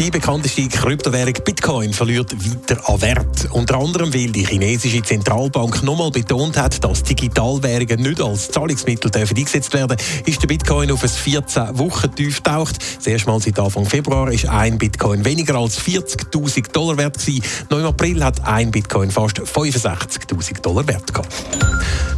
Die bekannteste Kryptowährung Bitcoin verliert weiter an Wert. Unter anderem, weil die chinesische Zentralbank nochmal betont hat, dass Digitalwährungen nicht als Zahlungsmittel dürfen eingesetzt werden ist der Bitcoin auf ein 14 Wochen tief getaucht. Das erste Mal seit Anfang Februar ist ein Bitcoin weniger als 40.000 Dollar wert gewesen. Noch im April hat ein Bitcoin fast 65.000 Dollar wert gehabt.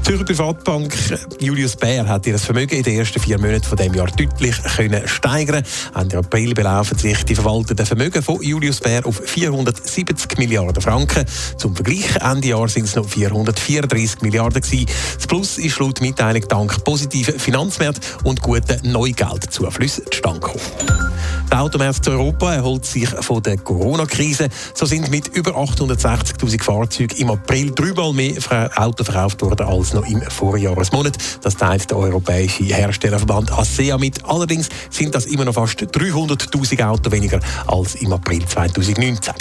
Die Zürcher Privatbank Julius Baer hat ihr Vermögen in den ersten vier Monaten von dem Jahr deutlich können steigern. Ende April belaufen sich die verwalteten Vermögen von Julius Baer auf 470 Milliarden Franken. Zum Vergleich Ende Jahr sind es noch 434 Milliarden gewesen. Das Plus ist laut Mitteilung dank positiven Finanzmärkten und guten Neugeldzuflüssen zustande gekommen. Der Automarkt Europa erholt sich von der Corona-Krise. So sind mit über 860.000 Fahrzeugen im April dreimal mehr Autos verkauft worden als noch im Vorjahresmonat. Das teilt der europäische Herstellerverband ASEA mit. Allerdings sind das immer noch fast 300.000 Autos weniger als im April 2019.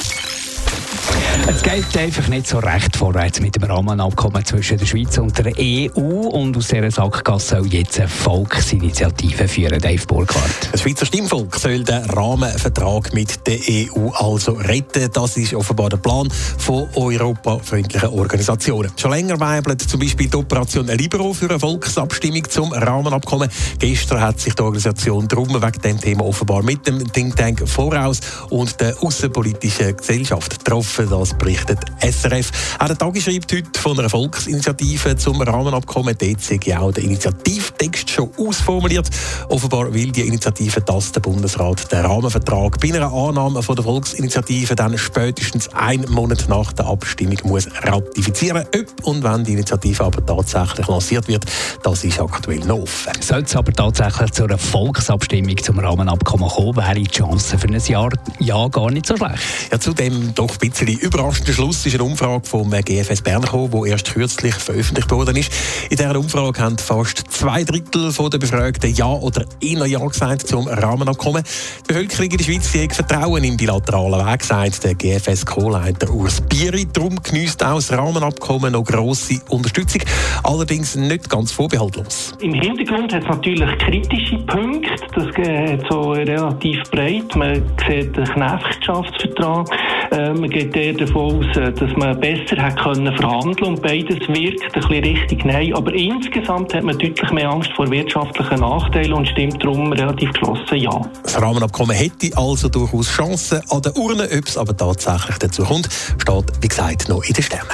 Es geht einfach nicht so recht vorwärts mit dem Rahmenabkommen zwischen der Schweiz und der EU. Und aus dieser Sackgasse soll jetzt eine Volksinitiative führen, Dave Burkhardt. Das Schweizer Stimmvolk soll den Rahmenvertrag mit der EU also retten. Das ist offenbar der Plan von europafreundlichen Organisationen. Schon länger weibelt zum Beispiel die Operation Libero für eine Volksabstimmung zum Rahmenabkommen. Gestern hat sich die Organisation darum wegen dem Thema offenbar mit dem Think Tank Voraus und der außenpolitischen Gesellschaft getroffen. Das berichtet SRF. Auch der Tag schreibt heute von einer Volksinitiative zum Rahmenabkommen. Dort sei auch der Initiativtext schon ausformuliert. Offenbar will die Initiative, dass der Bundesrat den Rahmenvertrag bei einer Annahme von der Volksinitiative dann spätestens einen Monat nach der Abstimmung muss ratifizieren. Ob und wenn die Initiative aber tatsächlich lanciert wird, das ist aktuell noch offen. Sollte es aber tatsächlich zu einer Volksabstimmung zum Rahmenabkommen kommen, wäre die Chance für ein Jahr ja gar nicht so schlecht. Ja, zu dem doch ein bisschen überraschenden Schluss ist eine Umfrage vom GFS Bern gekommen, die erst kürzlich veröffentlicht worden ist. In dieser Umfrage haben fast zwei Drittel der Befragten Ja oder eher Ja gesagt zum Rahmenabkommen. Die Bevölkerung in der Schweiz hat Vertrauen im bilateralen Weg, sagt der GFS-Co-Leiter Urs Bieri. Darum genießt auch das Rahmenabkommen noch grosse Unterstützung, allerdings nicht ganz vorbehaltlos. Im Hintergrund hat es natürlich kritische Punkte, das geht so relativ breit. Man sieht den Knechenschaftsvertrag, äh, man geht eher davon aus, äh, dass man besser hätte können verhandeln und beides wirkt ein bisschen richtig Nein. Aber insgesamt hat man deutlich mehr Angst vor wirtschaftlichen Nachteilen und stimmt darum relativ geschlossen Ja. Das Rahmenabkommen hätte also durchaus Chancen an der Urne. Ob es aber tatsächlich dazu kommt, steht, wie gesagt, noch in den Sternen.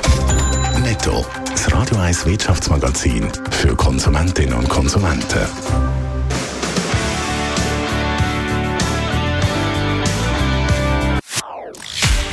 Netto, das Radio 1 Wirtschaftsmagazin für Konsumentinnen und Konsumenten.